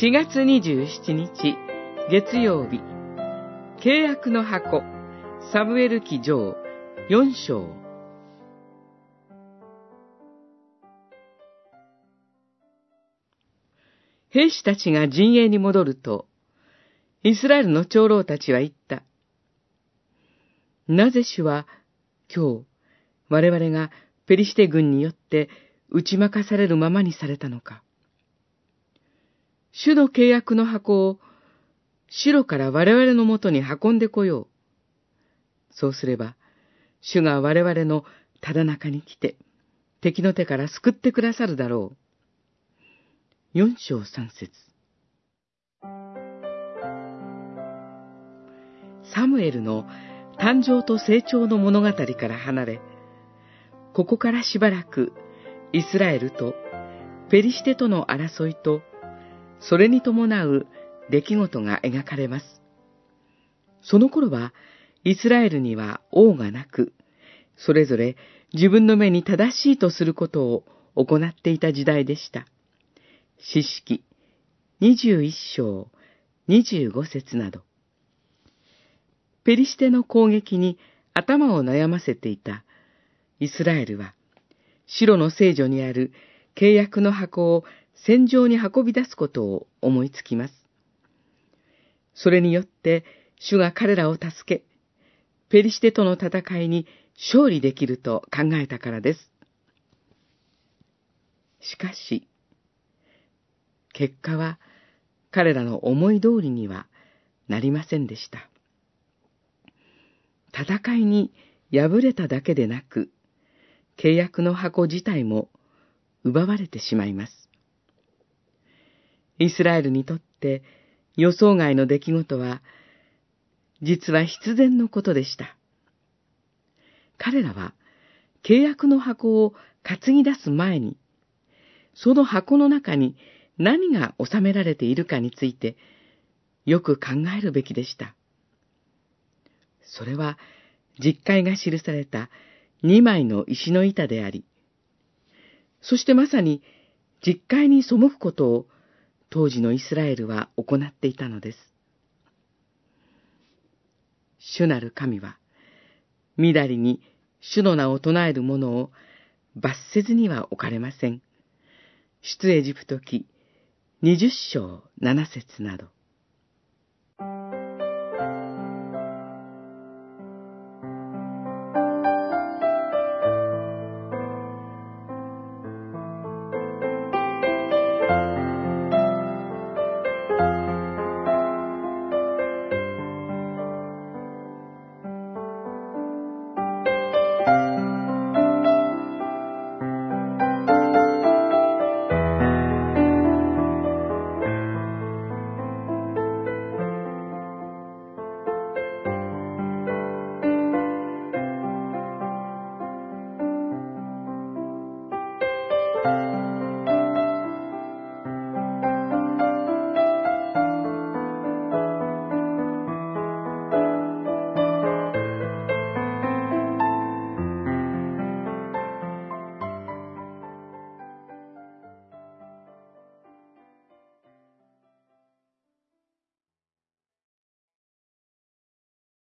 4月27日月曜日契約の箱サムエル記上4章兵士たちが陣営に戻ると、イスラエルの長老たちは言った。なぜ主は今日我々がペリシテ軍によって打ち負かされるままにされたのか。主の契約の箱を城から我々のもとに運んでこよう。そうすれば、主が我々のただ中に来て、敵の手から救ってくださるだろう。四章三節サムエルの誕生と成長の物語から離れ、ここからしばらくイスラエルとペリシテとの争いと、それに伴う出来事が描かれます。その頃は、イスラエルには王がなく、それぞれ自分の目に正しいとすることを行っていた時代でした。詩式21章25節など。ペリシテの攻撃に頭を悩ませていたイスラエルは、白の聖女にある契約の箱を戦場に運び出すことを思いつきます。それによって、主が彼らを助け、ペリシテとの戦いに勝利できると考えたからです。しかし、結果は彼らの思い通りにはなりませんでした。戦いに敗れただけでなく、契約の箱自体も奪われてしまいます。イスラエルにとって予想外の出来事は、実は必然のことでした。彼らは契約の箱を担ぎ出す前に、その箱の中に何が収められているかについて、よく考えるべきでした。それは、実会が記された二枚の石の板であり、そしてまさに実会に背くことを当時のイスラエルは行っていたのです。主なる神は、みだりに主の名を唱える者を罰せずには置かれません。出エジプト記二十章七節など。